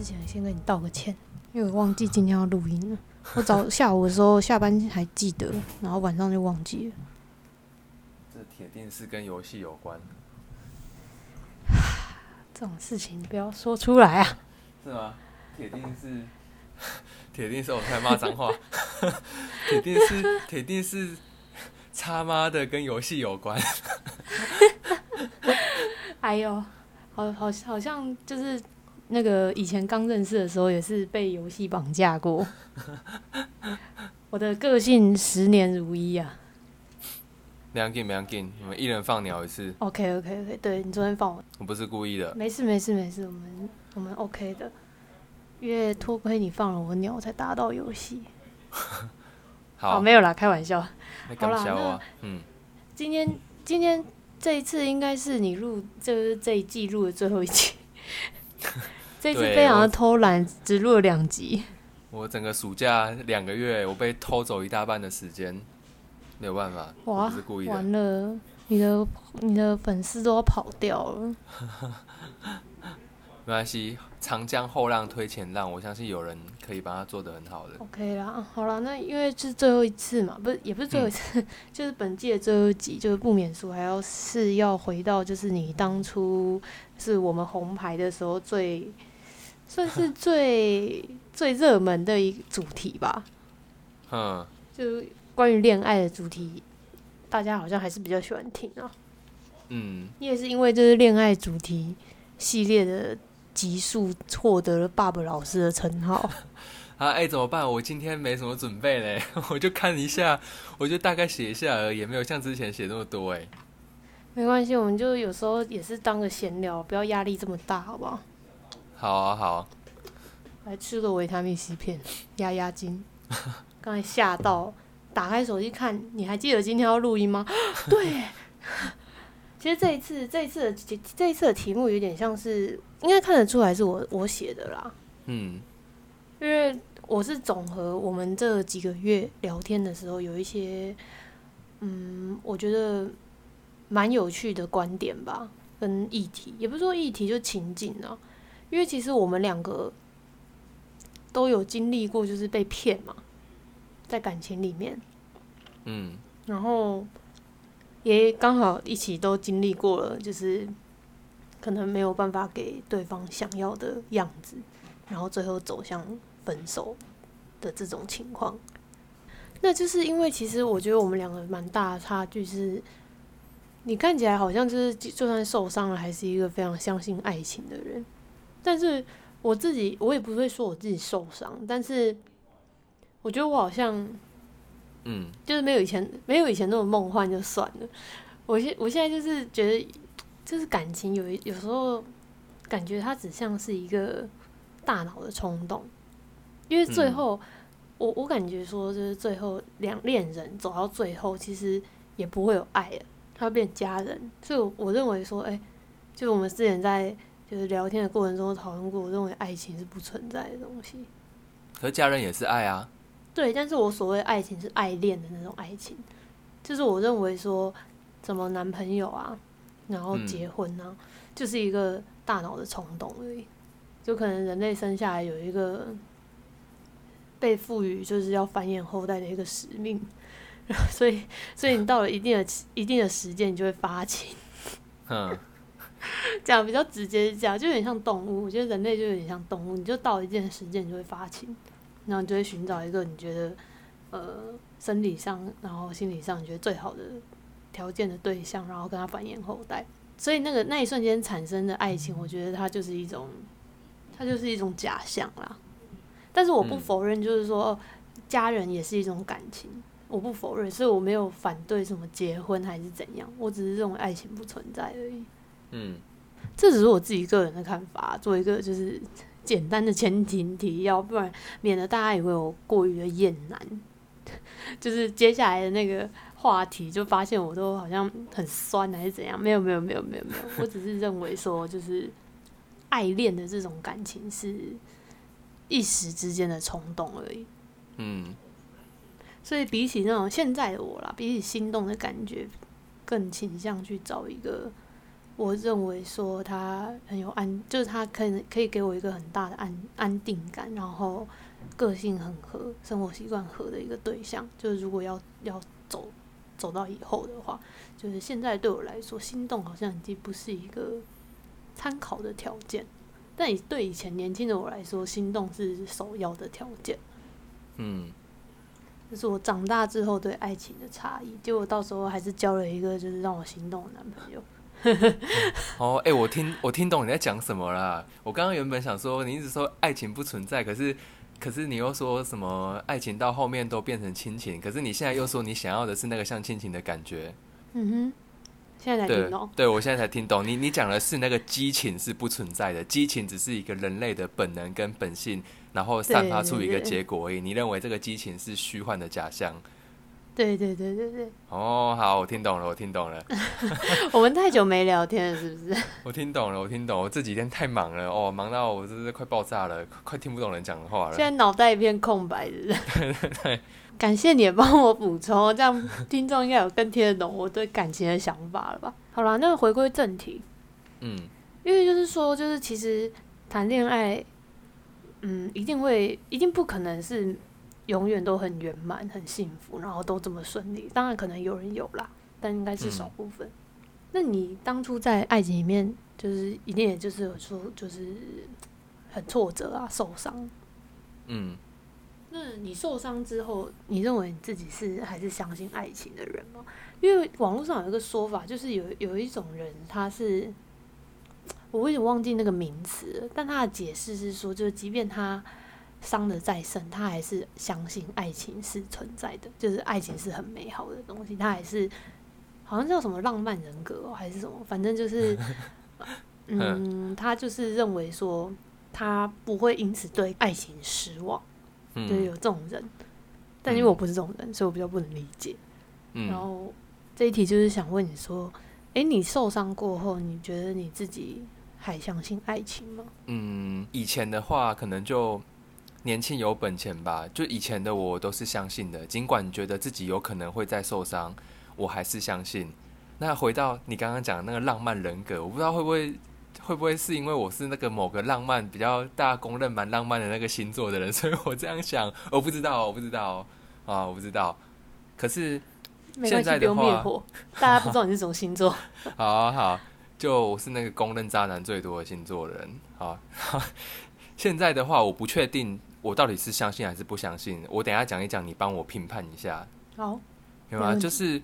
之前先跟你道个歉，因为我忘记今天要录音了。我早下午的时候下班还记得，然后晚上就忘记了。这铁定是跟游戏有关，这种事情不要说出来啊！是吗？铁定是，铁定是我在骂脏话，铁定是，铁定是，他妈的跟游戏有关。哎呦，好好好像就是那个以前刚认识的时候，也是被游戏绑架过。我的个性十年如一啊。两紧两紧，我们一人放鸟一次。OK OK OK，对你昨天放我，我不是故意的。没事没事没事，我们我们 OK 的。因为多亏你放了我鸟，我才打到游戏。好，哦，没有啦，开玩笑。好啦笑啊？嗯，今天今天这一次应该是你录，就是这一季录的最后一集。这次非常的偷懒，只录了两集。我整个暑假两个月，我被偷走一大半的时间，没有办法，我哇不是故意的。完了，你的你的粉丝都要跑掉了。没关系，长江后浪推前浪，我相信有人可以把它做得很好的。OK 啦，好啦，那因为是最后一次嘛，不是也不是最后一次，就是本季的最后一集，就是不免俗，还要是要回到就是你当初是我们红牌的时候最算是最 最热门的一个主题吧，嗯，就是关于恋爱的主题，大家好像还是比较喜欢听啊。嗯，你也是因为就是恋爱主题系列的集数获得了爸爸老师的称号。啊，哎、怎么办？我今天没什么准备嘞，我就看一下，我就大概写一下而已，也没有像之前写那么多哎。没关系，我们就有时候也是当个闲聊，不要压力这么大，好不好？好啊，好啊，来吃个维他命 C 片压压惊。刚才吓到，打开手机看，你还记得今天要录音吗？对，其实这一次这一次的这这一次的题目有点像是，应该看得出来是我我写的啦，嗯因为我是总和我们这几个月聊天的时候有一些，嗯，我觉得蛮有趣的观点吧，跟议题，也不是说议题，就情景啊。因为其实我们两个都有经历过，就是被骗嘛，在感情里面，嗯。然后也刚好一起都经历过了，就是可能没有办法给对方想要的样子，然后最后走向分手的这种情况。那就是因为其实我觉得我们两个蛮大的差距是，你看起来好像就是就算受伤了，还是一个非常相信爱情的人，但是我自己我也不会说我自己受伤，但是我觉得我好像嗯就是没有以前没有以前那么梦幻就算了。我现我现在就是觉得，就是感情有一有时候感觉它只像是一个大脑的冲动，因为最嗯后、我我感觉说就是最后两恋人走到最后，其实也不会有爱了，他会变家人。所以我我认为说，哎、就我们之前在就是聊天的过程中讨论过，我认为爱情是不存在的东西。可是家人也是爱啊。对，但是我所谓爱情是爱恋的那种爱情，就是我认为说，什么男朋友啊，然后嗯结婚啊，就是一个大脑的冲动而已。就可能人类生下来有一个被赋予就是要繁衍后代的一个使命，所以所以你到了一定的一定的时间，你就会发情。嗯 讲比较直接是这样，就有点像动物。我觉得人类就有点像动物，你就到一定的时间，你就会发情，然后你就会寻找一个你觉得呃生理上，然后心理上你觉得最好的条件的对象，然后跟他繁衍后代。所以那个那一瞬间产生的爱情，我觉得它就是一种，它就是一种假象啦。但是我不嗯否认，就是说、哦家人也是一种感情，我不否认，所以我没有反对什么结婚还是怎样，我只是认为爱情不存在而已。嗯这只是我自己个人的看法，做一个就是简单的前提提要，不然免得大家以为我过于的厌男。就是接下来的那个话题，就发现我都好像很酸还是怎样？没有没有没有没有没有，我只是认为说，就是爱恋的这种感情是一时之间的冲动而已。嗯所以比起那种现在的我啦，比起心动的感觉，更倾向去找一个我认为说他很有安，就是他可以可以给我一个很大的安安定感，然后个性很合，生活习惯合的一个对象。就是如果要要走走到以后的话，就是现在对我来说，心动好像已经不是一个参考的条件，但以对以前年轻的我来说，心动是首要的条件。嗯，这是我长大之后对爱情的差异。结果到时候还是交了一个就是让我心动的男朋友。哦，哎、我听我听懂你在讲什么啦。我刚刚原本想说，你一直说爱情不存在，可是可是你又说什么爱情到后面都变成亲情，可是你现在又说你想要的是那个像亲情的感觉。嗯哼，现在才对听懂。对，我现在才听懂。你你讲的是那个激情是不存在的，激情只是一个人类的本能跟本性，然后散发出一个结果而已。你认为这个激情是虚幻的假象？对对对对对，哦，好，我听懂了，我听懂了，我们太久没聊天了，是不是？我听懂了，我听懂。我这几天太忙了，哦，忙到我真是快爆炸了，快快听不懂人讲的话了现。在脑袋一片空白，是不是？感谢你也帮我补充，这样听众应该有更听得懂我对感情的想法了吧？好啦，那回归正题，嗯因为就是说，就是其实谈恋爱，嗯，一定会，一定不可能是永远都很圆满、很幸福，然后都这么顺利。当然，可能有人有啦，但应该是少部分。那你当初在爱情里面，就是一定也就是有说，就是很挫折啊、受伤。嗯，那你受伤之后，你认为你自己是还是相信爱情的人吗？因为网络上有一个说法，就是有有一种人，他是我有点忘记那个名词，但他的解释是说，就是即便他伤的再深，他还是相信爱情是存在的，就是爱情是很美好的东西，他还是好像叫什么浪漫人格、哦、还是什么，反正就是，嗯，他就是认为说他不会因此对爱情失望。嗯对，有这种人，但因为我不是这种人，所以我比较不能理解。然嗯后这一题就是想问你说，诶，你受伤过后，你觉得你自己还相信爱情吗？嗯，以前的话可能就年轻有本钱吧，就以前的我都是相信的，尽管觉得自己有可能会再受伤，我还是相信。那回到你刚刚讲的那个浪漫人格，我不知道会不会会不会是因为我是那个某个浪漫比较大家公认蛮浪漫的那个星座的人，所以我这样想，我不知道，我不知道 啊，我不知道。可是现在的话大家不知道你是什么星座。好啊好，就我是那个公认渣男最多的星座的人。好，现在的话，我不确定我到底是相信还是不相信。我等一下讲一讲，你帮我评判一下，好，有吗？没问题就是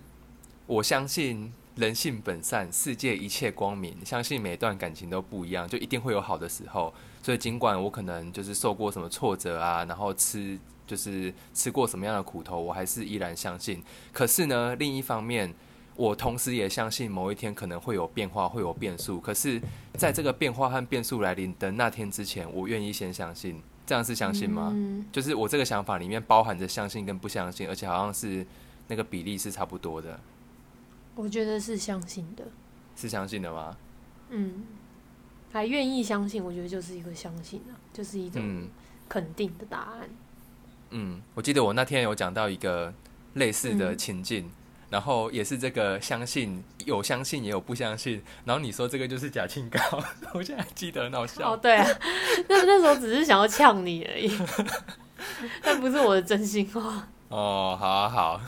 我相信人性本善，世界一切光明，相信每段感情都不一样，就一定会有好的时候。所以尽管我可能就是受过什么挫折啊，然后吃就是吃过什么样的苦头，我还是依然相信。可是呢，另一方面，我同时也相信某一天可能会有变化，会有变数。可是，在这个变化和变数来临的那天之前，我愿意先相信。这样是相信吗？嗯，就是我这个想法里面包含着相信跟不相信，而且好像是那个比例是差不多的，我觉得是相信的。是相信的吗？嗯，还愿意相信，我觉得就是一个相信啊，就是一种嗯肯定的答案。嗯，我记得我那天有讲到一个类似的嗯情境，然后也是这个相信有相信也有不相信，然后你说这个就是假清高，我现在还记得很好笑。哦，对啊，那那时候只是想要呛你而已，但不是我的真心话。哦，好啊好，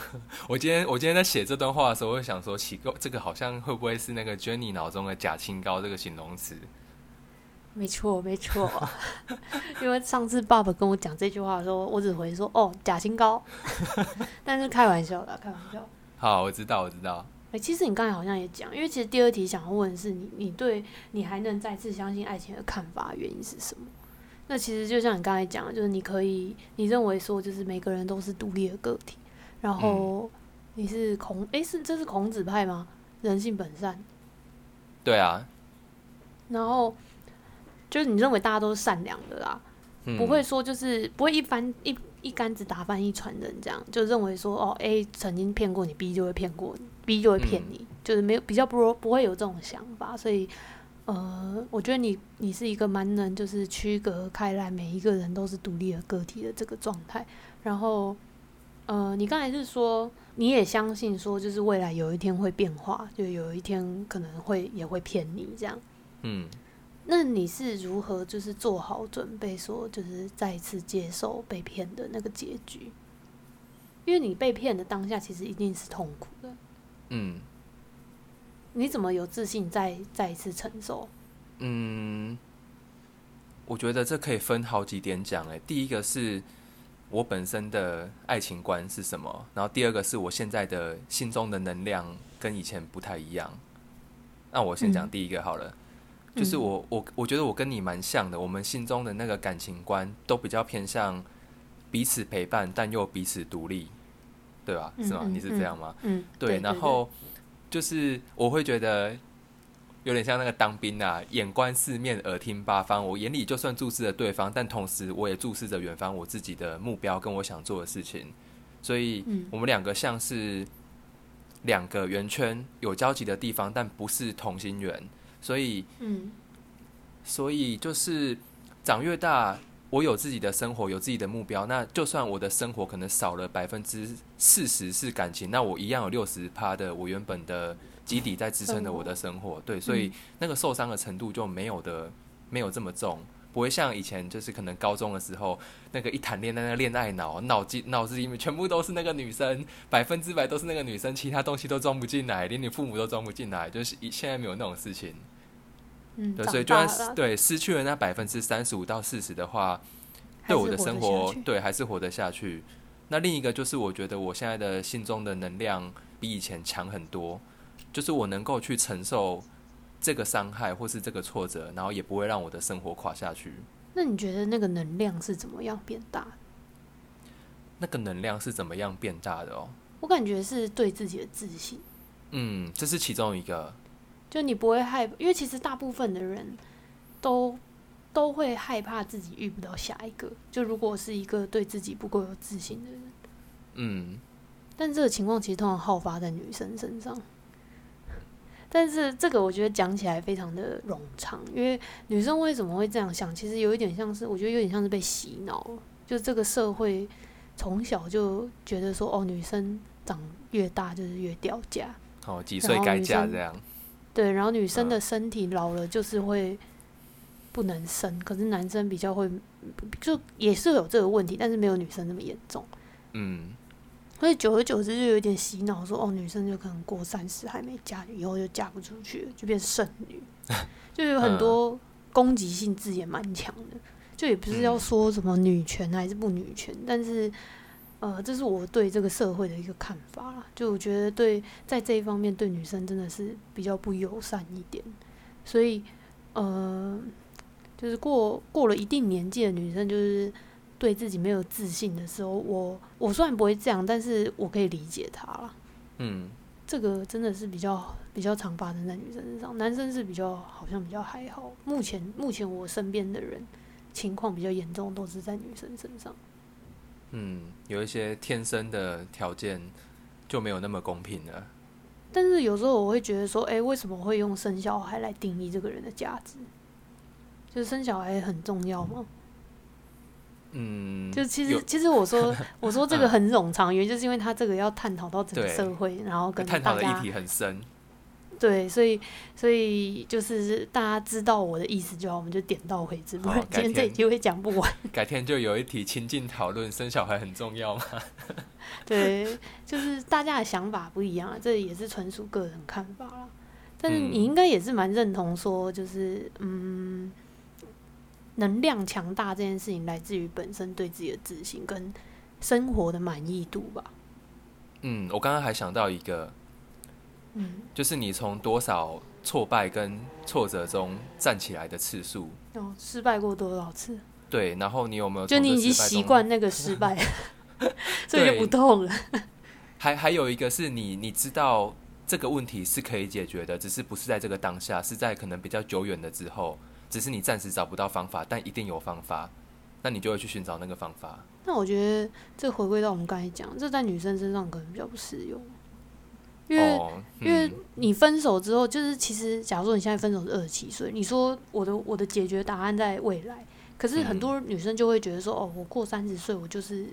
我今天我今天在写这段话的时候，我就想说，奇怪，这个好像会不会是那个 Jenny 脑中的假清高这个形容词？没错，没错。因为上次爸爸跟我讲这句话的时候，我只回说哦假清高，但是开玩笑的，开玩笑。好，我知道，我知道。哎、其实你刚才好像也讲，因为其实第二题想要问的是你，你对你还能再次相信爱情的看法原因是什么？那其实就像你刚才讲的，就是你可以，你认为说就是每个人都是独立的个体，然后你是孔，哎、是这是孔子派吗？人性本善，对啊，然后就是你认为大家都是善良的啦，嗯、不会说就是不会一般一一竿子打翻一船人这样，就认为说哦 A 曾经骗过你，B 就会骗过你，B 就会骗你，就是没有比较不不会有这种想法，所以呃，我觉得你你是一个蛮能就是区隔开来，每一个人都是独立的个体的这个状态，然后呃，你刚才是说你也相信说，就是未来有一天会变化，就有一天可能会也会骗你这样。嗯，那你是如何就是做好准备，说就是再一次接受被骗的那个结局？因为你被骗的当下，其实一定是痛苦的。嗯你怎么有自信再再一次承受？嗯，我觉得这可以分好几点讲。诶，第一个是我本身的爱情观是什么，然后第二个是我现在的心中的能量跟以前不太一样。那我先讲嗯第一个好了，就是嗯我我我觉得我跟你蛮像的，我们心中的那个感情观都比较偏向彼此陪伴，但又彼此独立，对吧？是吗？你是这样吗？嗯，对，然后就是我会觉得有点像那个当兵啊，眼观四面，耳听八方。我眼里就算注视着对方，但同时我也注视着远方我自己的目标跟我想做的事情。所以嗯我们两个像是两个圆圈，有交集的地方，但不是同心圆。所以，嗯所以就是长越大，我有自己的生活，有自己的目标。那就算我的生活可能少了百分之四十是感情，那我一样有六十趴的我原本的基底在支撑着我的生活。对，所以那个受伤的程度就没有的没有这么重，不会像以前就是可能高中的时候那个一谈恋爱那个恋爱脑，脑筋脑子里面全部都是那个女生，百分之百都是那个女生，其他东西都装不进来，连你父母都装不进来，就是一现在没有那种事情。嗯，对，所以就算对失去了那百分之三十五到四十的话，对我的生活对还是活得下去。那另一个就是我觉得我现在的心中的能量比以前强很多，就是我能够去承受这个伤害或是这个挫折，然后也不会让我的生活垮下去。那你觉得那个能量是怎么样变大？那个能量是怎么样变大的哦？我感觉是对自己的自信，嗯，这是其中一个。就你不会害，因为其实大部分的人都都会害怕自己遇不到下一个。就如果是一个对自己不够有自信的人，嗯但这个情况其实通常好发在女生身上。但是这个我觉得讲起来非常的冗长，因为女生为什么会这样想，其实有一点像是，我觉得有点像是被洗脑了。就这个社会从小就觉得说，哦，女生长越大就是越掉价，哦，几岁该嫁这样。对，然后女生嗯的身体老了就是会不能生，可是男生比较会，就也是有这个问题，但是没有女生那么严重。嗯所以久而久之就有点洗脑，说哦，女生就可能过三十还没嫁，以后就嫁不出去了，就变剩女，就有很多攻击性字也蛮强的。就也不是要嗯说什么女权还是不女权，但是呃，这是我对这个社会的一个看法啦。就我觉得对在这一方面对女生真的是比较不友善一点，所以呃，就是过过了一定年纪的女生，就是对自己没有自信的时候，我我虽然不会这样，但是我可以理解她啦。嗯这个真的是比较比较常发生在女生身上，男生是比较好像比较还好。目前目前我身边的人情况比较严重，都是在女生身上。嗯，有一些天生的条件就没有那么公平了。但是有时候我会觉得说，哎、为什么会用生小孩来定义这个人的价值？就是生小孩很重要吗？嗯，就其实其实我说 我说这个嗯很冗长，原因就是因为他这个要探讨到整个社会，然后跟探讨的议题很深。对，所以所以就是大家知道我的意思就好，我们就点到为止，不然今天天这一集会讲不完。改天就有一题亲近讨论，生小孩很重要吗？对，就是大家的想法不一样啊，这也是纯属个人看法啦。但是嗯你应该也是蛮认同说，就是嗯，能量强大这件事情来自于本身对自己的自信跟生活的满意度吧。嗯，我刚刚还想到一个，嗯，就是你从多少挫败跟挫折中站起来的次数，哦，失败过多少次？对，然后你有没有就你已经习惯那个失败，所以就不痛了。还还有一个是你你知道这个问题是可以解决的，只是不是在这个当下，是在可能比较久远的之后，只是你暂时找不到方法，但一定有方法，那你就会去寻找那个方法。那我觉得这回归到我们刚才讲，这在女生身上可能比较不适用，因为、哦，因为嗯你分手之后，就是其实假如说你现在分手是二十七岁，你说我的我的解决答案在未来，可是很嗯多女生就会觉得说，哦，我过三十岁，我就是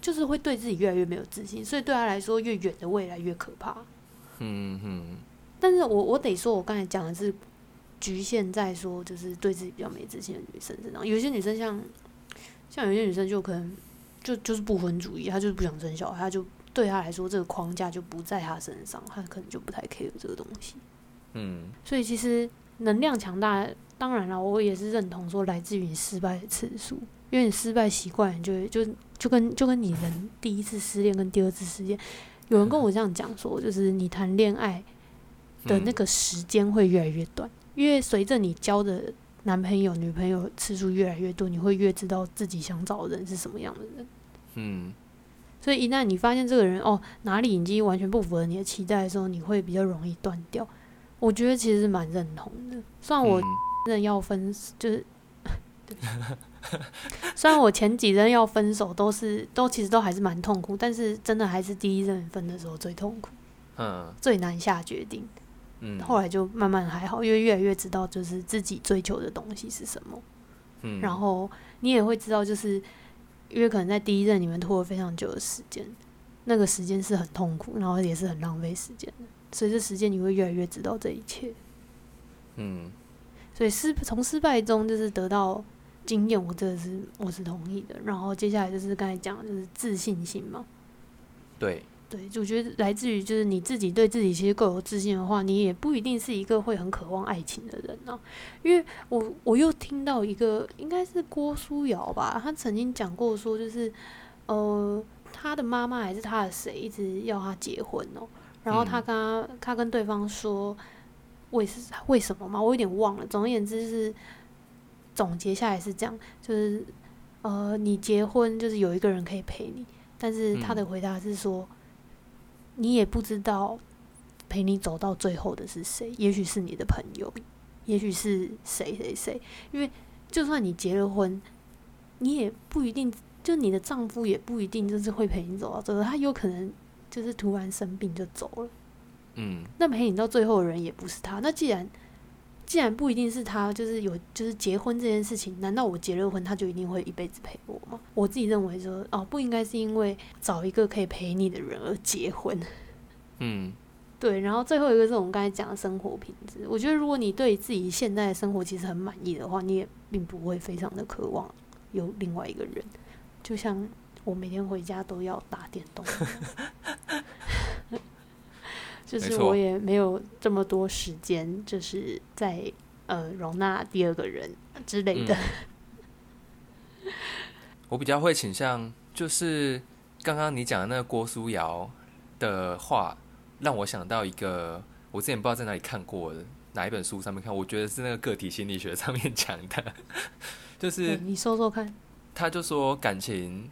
就是会对自己越来越没有自信，所以对她来说，越远的未来越可怕。嗯嗯但是我我得说，我刚才讲的是局限在说，就是对自己比较没自信的女生身上。有些女生像像有些女生就可能就就是不婚主义，她就是不想生小孩，她就对他来说这个框架就不在他身上，他可能就不太 care 这个东西。嗯所以其实能量强大，当然了，我也是认同说来自于你失败的次数，因为你失败习惯，你就就就跟就跟你人第一次失恋跟第二次失恋，有人跟我这样讲说，就是你谈恋爱的那个时间会越来越短，因为随着你交的男朋友、女朋友次数越来越多，你会越知道自己想找的人是什么样的人。嗯所以一旦你发现这个人哦哪里已经完全不符合你的期待的时候，你会比较容易断掉。我觉得其实蛮认同的，虽然我嗯。真的要分，就是，对 虽然我前几任要分手都是都其实都还是蛮痛苦，但是真的还是第一任分的时候最痛苦，嗯。最难下决定。嗯，后来就慢慢还好，因为越来越知道就是自己追求的东西是什么，嗯。然后你也会知道，就是因为可能在第一任你们拖了非常久的时间，那个时间是很痛苦，然后也是很浪费时间的。随着时间，你会越来越知道这一切。嗯所以失从失败中就是得到经验，我这个是我是同意的。然后接下来就是刚才讲的就是自信心嘛，对，对，就我觉得来自于就是你自己对自己其实够有自信的话，你也不一定是一个会很渴望爱情的人啊。因为我我又听到一个应该是郭书瑶吧，她曾经讲过说，就是呃她的妈妈还是她的谁一直要她结婚哦、然后他嗯跟她她跟对方说为是为什么嘛，我有点忘了。总而言之是总结下来是这样，就是呃你结婚就是有一个人可以陪你，但是她的嗯回答是说。你也不知道陪你走到最后的是谁，也许是你的朋友，也许是谁谁谁。因为就算你结了婚，你也不一定，就你的丈夫也不一定就是会陪你走到最后，他有可能就是突然生病就走了。嗯那陪你到最后的人也不是他。那既然既然不一定是他，就是有就是结婚这件事情，难道我结了婚他就一定会一辈子陪我吗？我自己认为说，哦，不应该是因为找一个可以陪你的人而结婚。嗯 对，然后最后一个是我们刚才讲的生活品质。我觉得如果你对自己现在的生活其实很满意的话，你也并不会非常的渴望有另外一个人。就像我每天回家都要打电动 就是我也没有这么多时间，就是在呃容纳第二个人之类的。嗯。我比较会倾向就是刚刚你讲的那个郭书瑶的话，让我想到一个我之前不知道在哪里看过的哪一本书上面看，我觉得是那个个体心理学上面讲的，就是对你说说看，他就说感情，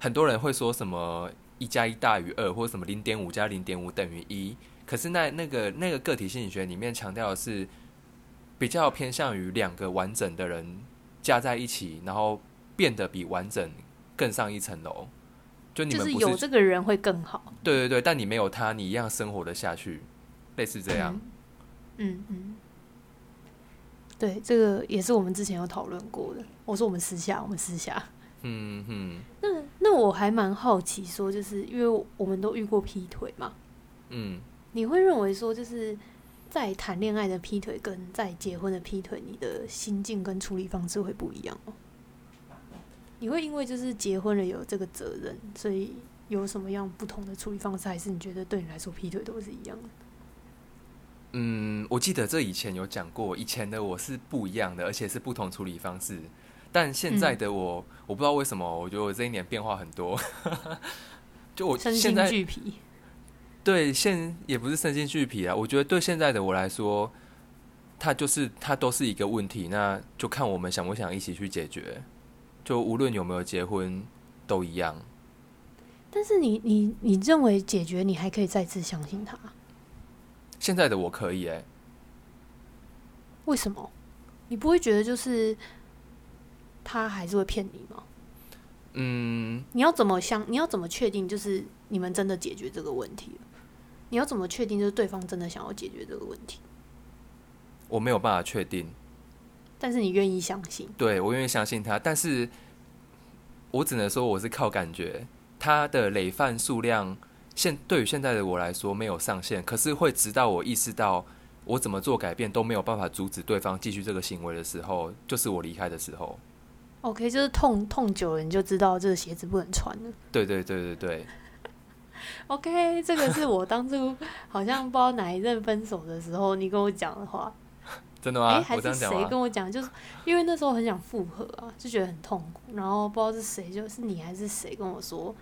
很多人会说什么一加一大于二，或者什么零点五加零点五等于一。可是那那个那个个体心理学里面强调的是，比较偏向于两个完整的人加在一起，然后变得比完整更上一层楼。就你就是们有这个人会更好。对对对，但你没有他，你一样生活的下去，类似这样。嗯嗯，对，这个也是我们之前有讨论过的。我说我们私下，我们私下。嗯嗯那那我还蛮好奇，说就是因为我们都遇过劈腿嘛，嗯，你会认为说就是在谈恋爱的劈腿跟在结婚的劈腿，你的心境跟处理方式会不一样吗？你会因为就是结婚了有这个责任，所以有什么样不同的处理方式，还是你觉得对你来说劈腿都是一样的？嗯，我记得这以前有讲过，以前的我是不一样的，而且是不同处理方式。但现在的我，我不知道为什么，我觉得我这一年变化很多。就我现在俱疲。对现也不是身心俱疲啊，我觉得对现在的我来说，它就是它都是一个问题，那就看我们想不想一起去解决。就无论有没有结婚，都一样。但是你你你认为解决，你还可以再次相信他？现在的我可以哎、为什么？你不会觉得就是他还是会骗你吗？嗯，你要怎么相？你要怎么确定就是你们真的解决这个问题了？你要怎么确定就是对方真的想要解决这个问题？我没有办法确定。但是你愿意相信？对我愿意相信他，但是我只能说我是靠感觉，他的累犯数量现对于现在的我来说没有上限，可是会直到我意识到我怎么做改变都没有办法阻止对方继续这个行为的时候，就是我离开的时候。OK，就是痛痛久了，你就知道这个鞋子不能穿了。对对对对对，OK，这个是我当初 好像不知道哪一任分手的时候你跟我讲的话。哎、真的吗？还是谁？跟我讲？就是因为那时候很想复合啊，就觉得很痛苦，然后不知道是谁，就是你还是谁跟我说，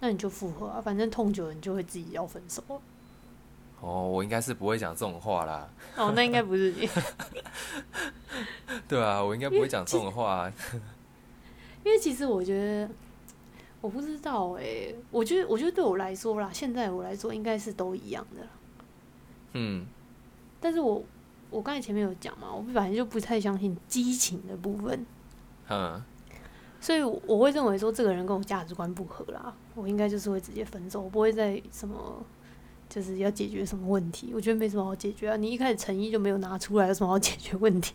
那你就复合啊，反正痛久了你就会自己要分手了。哦，我应该是不会讲这种话啦。哦，那应该不是你，对啊，我应该不会讲这种话。因为其实我觉得，我不知道哎、我觉得我觉得对我来说啦，现在我来说应该是都一样的。嗯但是我我刚才前面有讲嘛，我反正就不太相信激情的部分，嗯，所以我会认为说这个人跟我价值观不合啦，我应该就是会直接分手，我不会再什么就是要解决什么问题，我觉得没什么好解决啊。你一开始诚意就没有拿出来，有什么好解决问题？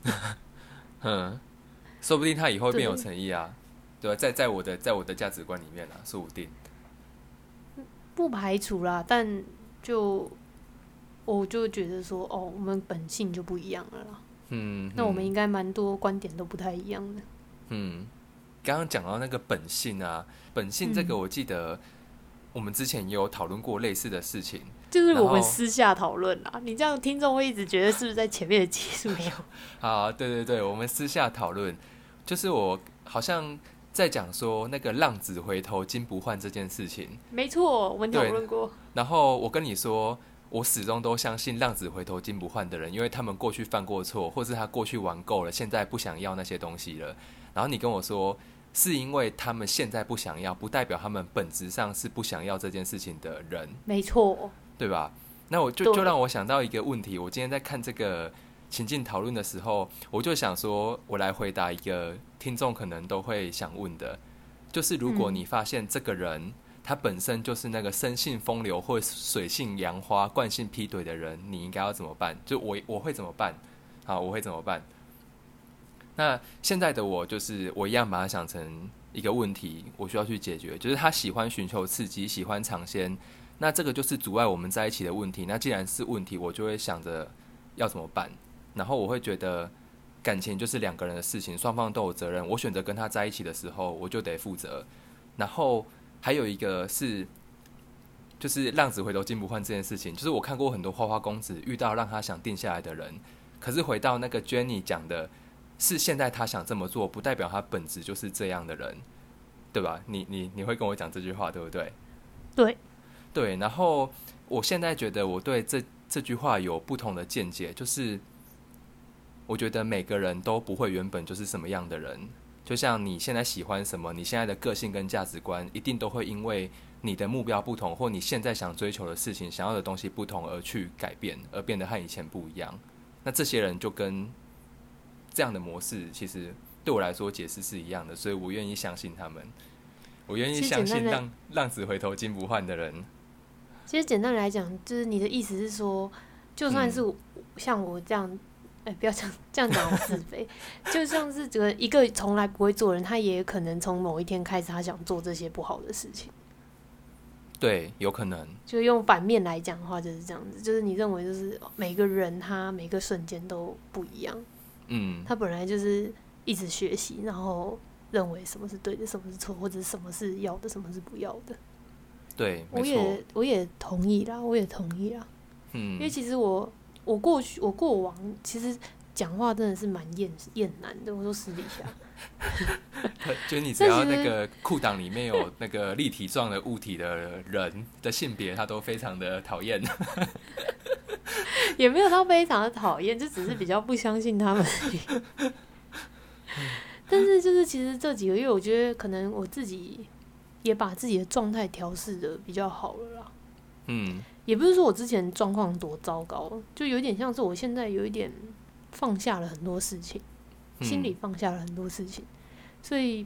嗯，说不定他以后变有诚意啊，对吧？在在我的在我的价值观里面啊，说不定。不排除啦，但就我就觉得说，哦，我们本性就不一样了啦。嗯，那我们嗯应该蛮多观点都不太一样的。嗯，刚刚讲到那个本性啊，本性这个嗯我记得我们之前也有讨论过类似的事情。就是我们私下讨论啊，你这样听众会一直觉得是不是在前面的技术 有？好，对对对，我们私下讨论，就是我好像在讲说那个浪子回头金不换这件事情，没错，我们讨论过。然后我跟你说，我始终都相信浪子回头金不换的人，因为他们过去犯过错，或是他过去玩够了，现在不想要那些东西了。然后你跟我说，是因为他们现在不想要，不代表他们本质上是不想要这件事情的人，没错，对吧？那我就就让我想到一个问题，我今天在看这个情境讨论的时候，我就想说，我来回答一个听众可能都会想问的，就是如果嗯你发现这个人、他本身就是那个生性风流或水性杨花、惯性劈腿的人，你应该要怎么办？就我我会怎么办？好，我会怎么办？那现在的我就是我一样把它想成一个问题，我需要去解决，就是他喜欢寻求刺激，喜欢尝鲜，那这个就是阻碍我们在一起的问题。那既然是问题，我就会想着要怎么办，然后我会觉得感情就是两个人的事情，双方都有责任。我选择跟他在一起的时候，我就得负责。然后还有一个是，就是浪子回头金不换这件事情，就是我看过很多花花公子遇到让他想定下来的人，可是回到那个 Jenny 讲的，是现在他想这么做，不代表他本质就是这样的人，对吧？你你你会跟我讲这句话，对不对？对，对，然后我现在觉得我对这这句话有不同的见解，就是我觉得每个人都不会原本就是什么样的人，就像你现在喜欢什么，你现在的个性跟价值观一定都会因为你的目标不同，或你现在想追求的事情、想要的东西不同而去改变，而变得和以前不一样。那这些人就跟这样的模式，其实对我来说解释是一样的，所以我愿意相信他们。我愿意相信浪浪子回头金不换的人。其实简单来讲，就是你的意思是说，就算是像我这样，哎、不要这样这样讲，我自卑。就像是这个一个从来不会做人，他也可能从某一天开始，他想做这些不好的事情。对，有可能。就用反面来讲的话，就是这样子，就是你认为就是每个人他每个瞬间都不一样，嗯，他本来就是一直学习，然后认为什么是对的，什么是错，或者什么是要的，什么是不要的。对，我也。我也同意啦，我也同意啦。嗯因为，其实我我过去我过往其实讲话真的是蛮厌厌男的，我说私底下，就是你只要那个裤裆里面有那个立体状的物体的人的性别，他都非常的讨厌。也没有到非常的讨厌，就只是比较不相信他们而已。但是就是其实这几个月，我觉得可能我自己也把自己的状态调试的比较好了啦。嗯。也不是说我之前状况多糟糕，就有点像是我现在有一点放下了很多事情，嗯。心里放下了很多事情，所以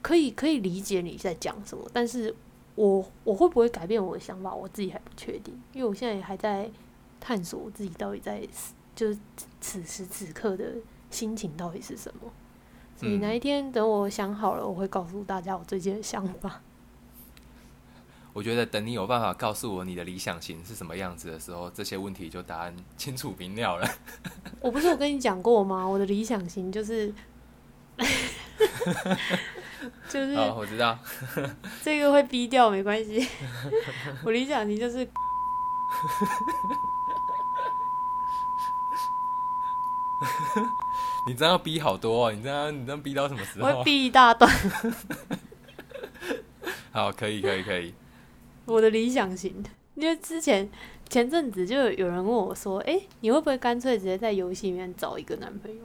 可以可以理解你在讲什么，但是我我会不会改变我的想法，我自己还不确定，因为我现在也还在探索我自己到底在就是此时此刻的心情到底是什么，所以哪一天等我想好了，我会告诉大家我最近的想法。我觉得等你有办法告诉我你的理想型是什么样子的时候，这些问题就答案清楚明了了。我不是有跟你讲过吗？我的理想型就是，就是哦，我知道，这个会逼掉没关系。我理想型就是，你这样逼好多哦！你这样你这样逼到什么时候？我会逼一大段。好，可以，可以，可以。我的理想型，因为之前前阵子就有人问我说：“哎，你会不会干脆直接在游戏里面找一个男朋友？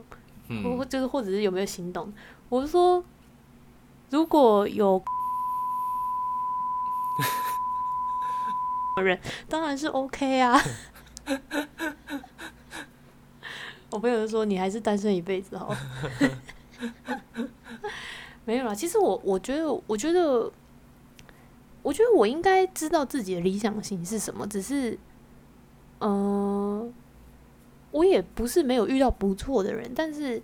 或就是或者是有没有行动？”我说：“如果有 人，当然是 OK 啊。”我朋友就说：“你还是单身一辈子好。”没有啦，其实我我觉得，我觉得。我觉得我应该知道自己的理想型是什么，只是，嗯，我也不是没有遇到不错的人，但是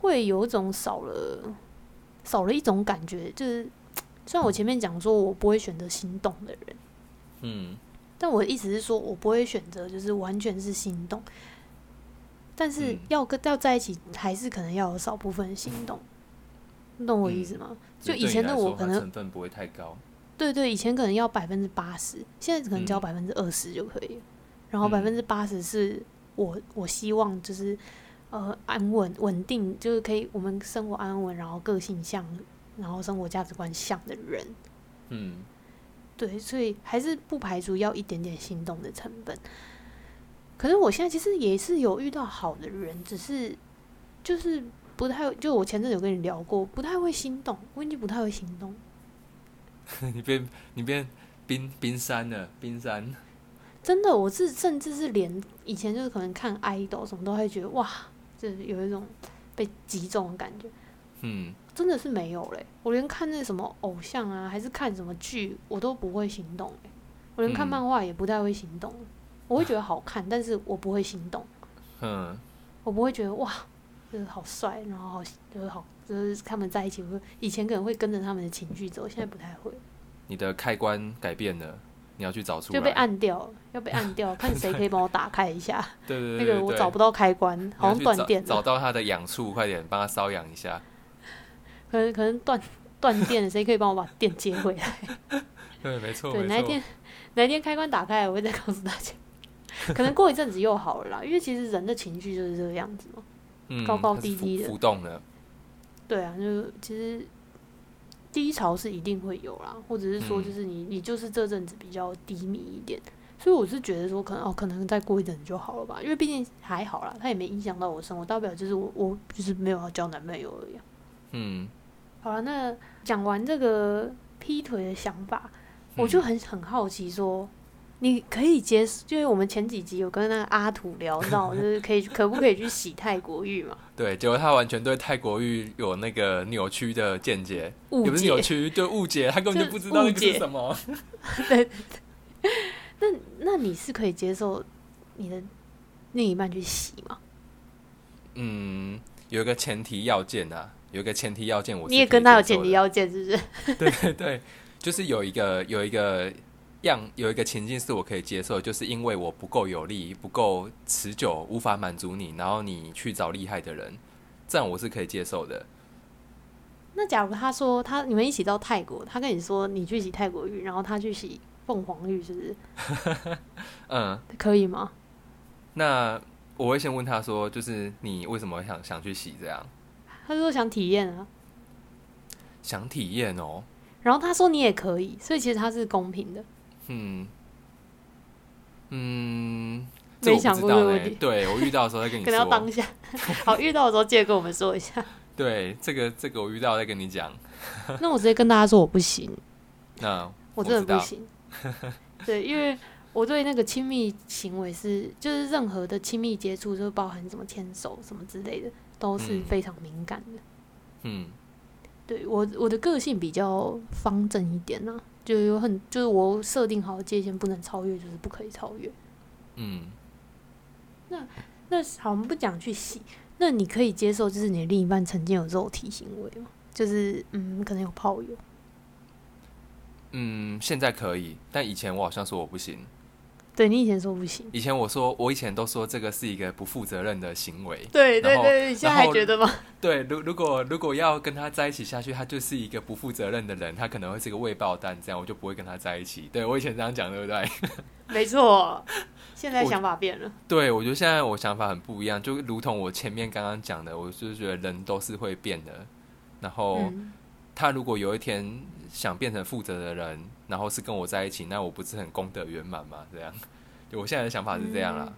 会有种少了少了一种感觉，就是 虽然我前面讲说我不会选择心动的人，嗯，但我的意思是说我不会选择就是完全是心动，但是要跟要在一起，还是可能要有少部分心动，你懂我意思吗？就以前的我可能成分不会太高。对对，以前可能要百分之八十，现在可能只要百分之二十就可以了。然后百分之八十是我我希望就是呃安稳稳定，就是可以我们生活安稳，然后个性像，然后生活价值观像的人。嗯，对，所以还是不排除要一点点心动的成分。可是我现在其实也是有遇到好的人，只是就是不太就我前阵有跟你聊过，不太会心动，我已经不太会心动。你变你变冰冰山了，冰山。真的，我是甚至是连以前就是可能看 idol 什么都会觉得哇，就是有一种被击中的感觉。嗯，真的是没有嘞。我连看那什么偶像啊，还是看什么剧，我都不会心动嘞。我连看漫画也不太会心动。我会觉得好看，但是我不会心动。嗯，我不会觉得哇，就是好帅，然后好就是好。就是他们在一起我，以前可能会跟着他们的情绪走，现在不太会。你的开关改变了，你要去找出来。就被按掉了，要被按掉，看谁可以帮我打开一下。对对对。那个我找不到开关，好像断电。找到它的痒处，快点帮它瘙痒一下。可能可能断断电，谁可以帮我把电接回来？对，没错。对，哪一天哪一天开关打开，我会再告诉大家。可能过一阵子又好了啦，因为其实人的情绪就是这个样子嘛，高高低低的浮动的。对啊，就其实低潮是一定会有啦，或者是说，就是你你就是这阵子比较低迷一点，所以我是觉得说，可能哦，可能再过一阵子就好了吧，因为毕竟还好啦，他也没影响到我生活，大不了就是我我就是没有要交男朋友而已。嗯，好了，那讲完这个劈腿的想法，我就很很好奇说。你可以接受，就是我们前几集有跟那个阿土聊到，就是可以可不可以去洗泰国浴嘛？对，结果他完全对泰国浴有那个扭曲的见解，也不是扭曲，就误解，他根本就不知道那个是什么。对，那那你是可以接受你的另一半去洗吗？嗯，有一个前提要件啊，有一个前提要件，我你也跟他有前提要件，是不是？对对对，就是有一个有一个。样有一个情境是我可以接受，就是因为我不够有力、不够持久，无法满足你，然后你去找厉害的人，这样我是可以接受的。那假如他说他你们一起到泰国，他跟你说你去洗泰国浴，然后他去洗凤凰浴，是不是？嗯，可以吗？那我会先问他说，就是你为什么想想去洗这样？他说想体验啊，想体验哦。然后他说你也可以，所以其实他是公平的。嗯嗯，没想过这个问题。对我遇到的时候再跟你 说。可能要当下，好，遇到的时候记得跟我们说一下。对，这个这个我遇到再跟你讲。那我直接跟大家说我不行。那我真的不行。对，因为我对那个亲密行为是，就是任何的亲密接触，就包含什么牵手什么之类的，都是非常敏感的。嗯，对我我的个性比较方正一点呢。就有很，就是我设定好的界限不能超越，就是不可以超越。嗯，那那好，我们不讲去洗。那你可以接受，就是你的另一半曾经有肉体行为吗？就是嗯，可能有炮友。嗯，现在可以，但以前我好像说我不行。对你以前说不行，以前我说我以前都说这个是一个不负责任的行为。对对对，你现在还觉得吗？对，如如果如果要跟他在一起下去，他就是一个不负责任的人，他可能会是个未爆弹，这样我就不会跟他在一起。对我以前这样讲，对不对？没错，现在想法变了。对，我觉得现在我想法很不一样，就如同我前面刚刚讲的，我就是觉得人都是会变的。然后嗯，他如果有一天想变成负责的人，然后是跟我在一起，那我不是很功德圆满吗？这样，就我现在的想法是这样啦。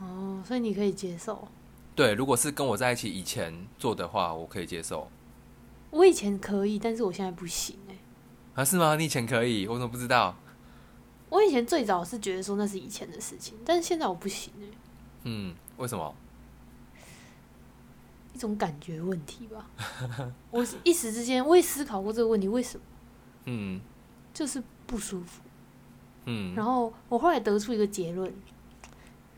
哦，所以你可以接受。对，如果是跟我在一起以前做的话，我可以接受。我以前可以，但是我现在不行哎、啊，是吗？你以前可以，我怎么不知道？我以前最早是觉得说那是以前的事情，但是现在我不行哎、嗯，为什么？一种感觉问题吧。我是一时之间我也思考过这个问题，为什么嗯就是不舒服。嗯，然后我后来得出一个结论：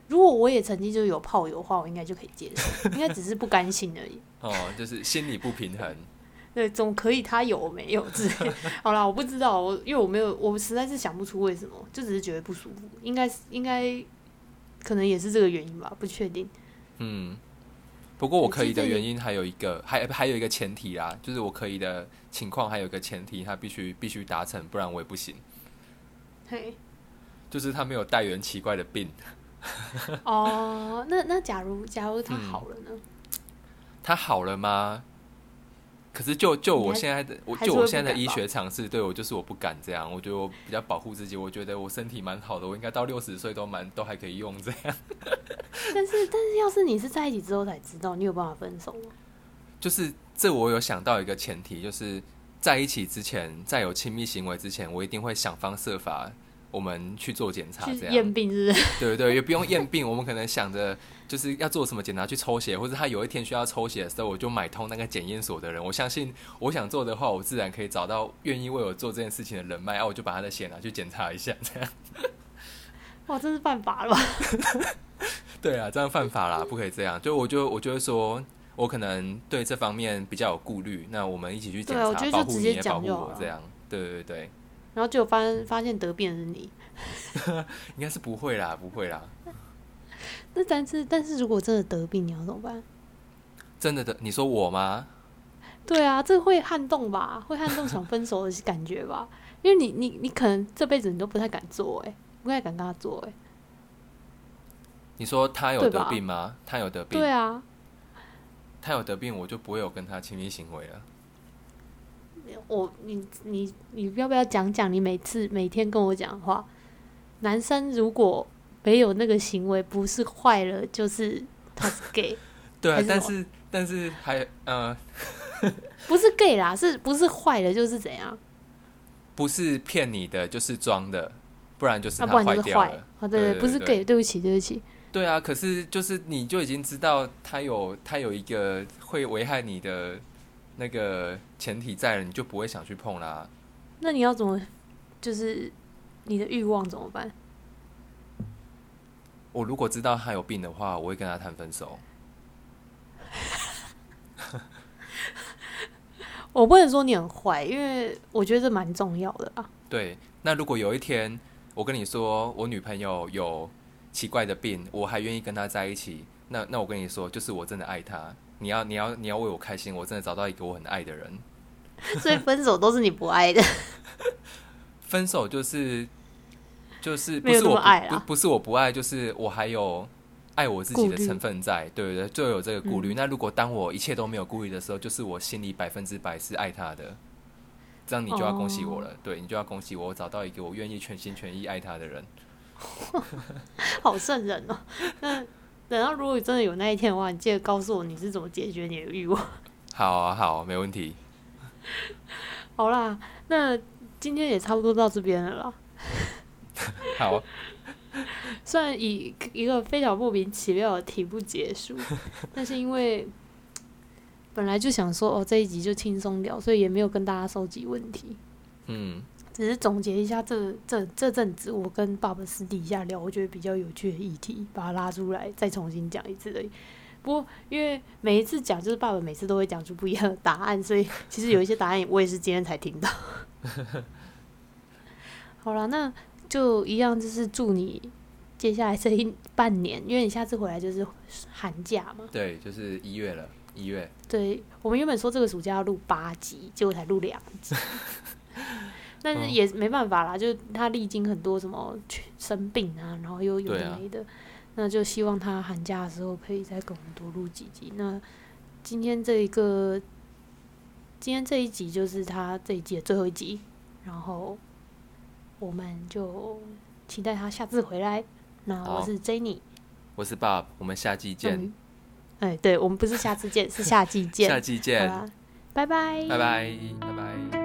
如果我也曾经就有泡友的话，我应该就可以接受，应该只是不甘心而已。哦，就是心理不平衡。对，总可以他有我没有之类。好啦，我不知道，我因为我没有，我实在是想不出为什么，就只是觉得不舒服，应该是应该可能也是这个原因吧，不确定。嗯，不过我可以的原因还有一个，还还有一个前提啦，就是我可以的情况还有一个前提，他必须必须达成，不然我也不行。嘿，就是他没有带源奇怪的病，哦，那那假如假如他嗯好了呢？他好了吗？可是就就我现在的我就我现在的医学常识，对我就是我不敢这样，我觉得我比较保护自己，我觉得我身体蛮好的，我应该到六十岁都蛮都还可以用这样。但是但是要是你是在一起之后才知道，你有办法分手吗？就是这我有想到一个前提，就是在一起之前，在有亲密行为之前，我一定会想方设法，我们去做检查，去这样验病是不是？对对对，也不用验病，我们可能想着就是要做什么检查去抽血，或者他有一天需要抽血的时候，我就买通那个检验所的人。我相信我想做的话，我自然可以找到愿意为我做这件事情的人脉，啊，我就把他的血拿去检查一下，这样。哇，这是犯法了吧？对啊，这样犯法啦，不可以这样。就我就我就会说。我可能对这方面比较有顾虑，那我们一起去检查，保护你也保护我这样。对对对，然后结果发发现得病的是你。应该是不会啦，不会啦。那但是但是如果真的得病，你要怎么办？真的的，你说我吗？对啊，这会撼动吧，会撼动想分手的感觉吧？因为你你你可能这辈子你都不太敢做、欸，不太敢跟他做、欸，你说他有得病吗？他有得病，对啊，他有得病，我就不会有跟他亲密行为了。我你你你要不要讲讲你每次每天跟我讲话？男生如果没有那个行为，不是坏了就是他是 gay，对啊，是但是但是还呃，不是 gay 啦，是不是坏了就是怎样？不是骗你的，就是装的，不然就是啊，他坏坏掉了。。啊，对对对不是 gay，对不起，对不起。对啊，可是就是你就已经知道他有他有一个会危害你的那个前提在了，你就不会想去碰啦。那你要怎么，就是你的欲望怎么办？我如果知道他有病的话，我会跟他谈分手。我不能说你很坏，因为我觉得这蛮重要的啊。对，那如果有一天我跟你说我女朋友有奇怪的病，我还愿意跟她在一起，那那我跟你说，就是我真的爱她。你要你要你要为我开心，我真的找到一个我很爱的人。所以分手都是你不爱的。分手就是就是不是我不爱啦不不是我不爱，就是我还有爱我自己的成分在，对不对，就有这个顾虑。嗯那如果当我一切都没有顾虑的时候，就是我心里百分之百是爱他的，这样你就要恭喜我哦了，对你就要恭喜我，我找到一个我愿意全心全意爱他的人。好圣人哦。那等到如果真的有那一天的话，你记得告诉我你是怎么解决你的欲望。好啊，好，没问题。好啦，那今天也差不多到这边了啦。好，虽然以一个非常莫名其妙的题目结束，但是因为本来就想说哦这一集就轻松聊，所以也没有跟大家收集问题，嗯，只是总结一下这这这阵子我跟爸爸私底下聊，我觉得比较有趣的议题，把它拉出来再重新讲一次而已。不过因为每一次讲，就是爸爸每次都会讲出不一样的答案，所以其实有一些答案我也是今天才听到。好了，那就一样，就是祝你接下来这一半年，因为你下次回来就是寒假嘛。对，就是一月了，一月。对我们原本说这个暑假要录八集，结果才录两集。但是也没办法啦，就他历经很多什么生病啊，然后又有的没的，那就希望他寒假的时候可以再给我们多录几集。那今天这一个，今天这一集就是他这一季的最后一集，然后我们就期待他下次回来。那我是 Jenny，我是 Bob，我们下季见。哎，对，我们不是下次见，是下季见。下季见，拜拜，拜拜，拜拜。